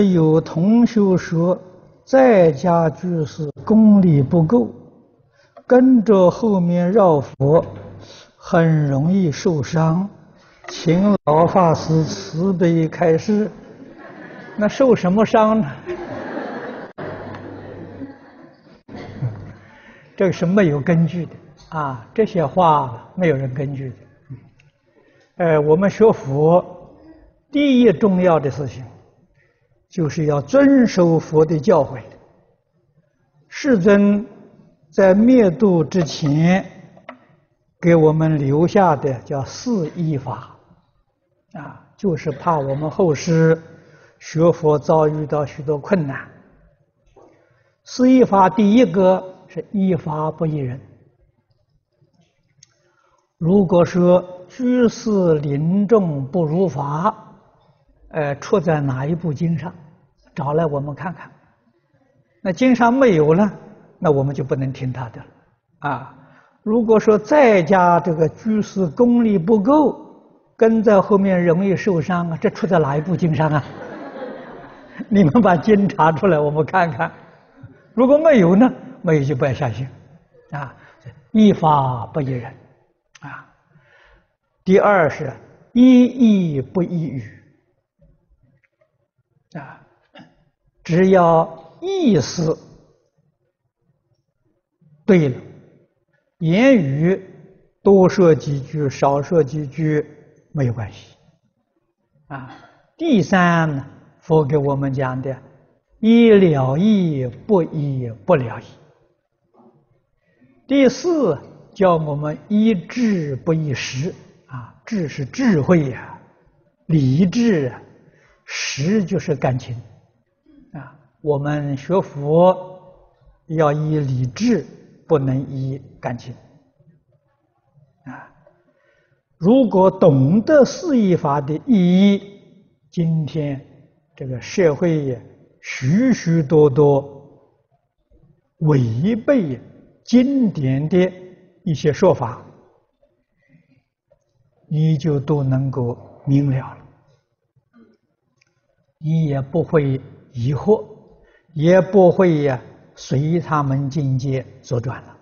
有同学说，在家居士功力不够，跟着后面绕佛很容易受伤，请老法师慈悲开示。那受什么伤呢？这个是没有根据的啊！这些话没有人根据的。呃，我们学佛，第一重要的事情，就是要遵守佛的教诲。世尊在灭度之前，给我们留下的叫四依法，啊，就是怕我们后世学佛遭遇到许多困难。四依法第一个。是依法不依人。如果说居士临终不如法，呃，出在哪一部经上？找来我们看看。那经上没有了，那我们就不能听他的了。啊，如果说在家这个居士功力不够，跟在后面容易受伤啊，这出在哪一部经上啊？你们把经查出来，我们看看。如果没有呢？没有就不要相信，啊，依法不依人，啊。第二是依义不依语，啊，只要意思对了，言语多说几句少说几句没有关系，啊。第三呢，佛给我们讲的一了义不一不了义。第四，叫我们一智不一时啊，智是智慧呀、理智啊，识就是感情啊。我们学佛要依理智，不能依感情啊。如果懂得四义法的意义，今天这个社会许许多多违背。经典的一些说法，你就都能够明了了，你也不会疑惑，也不会呀随他们境界左转了。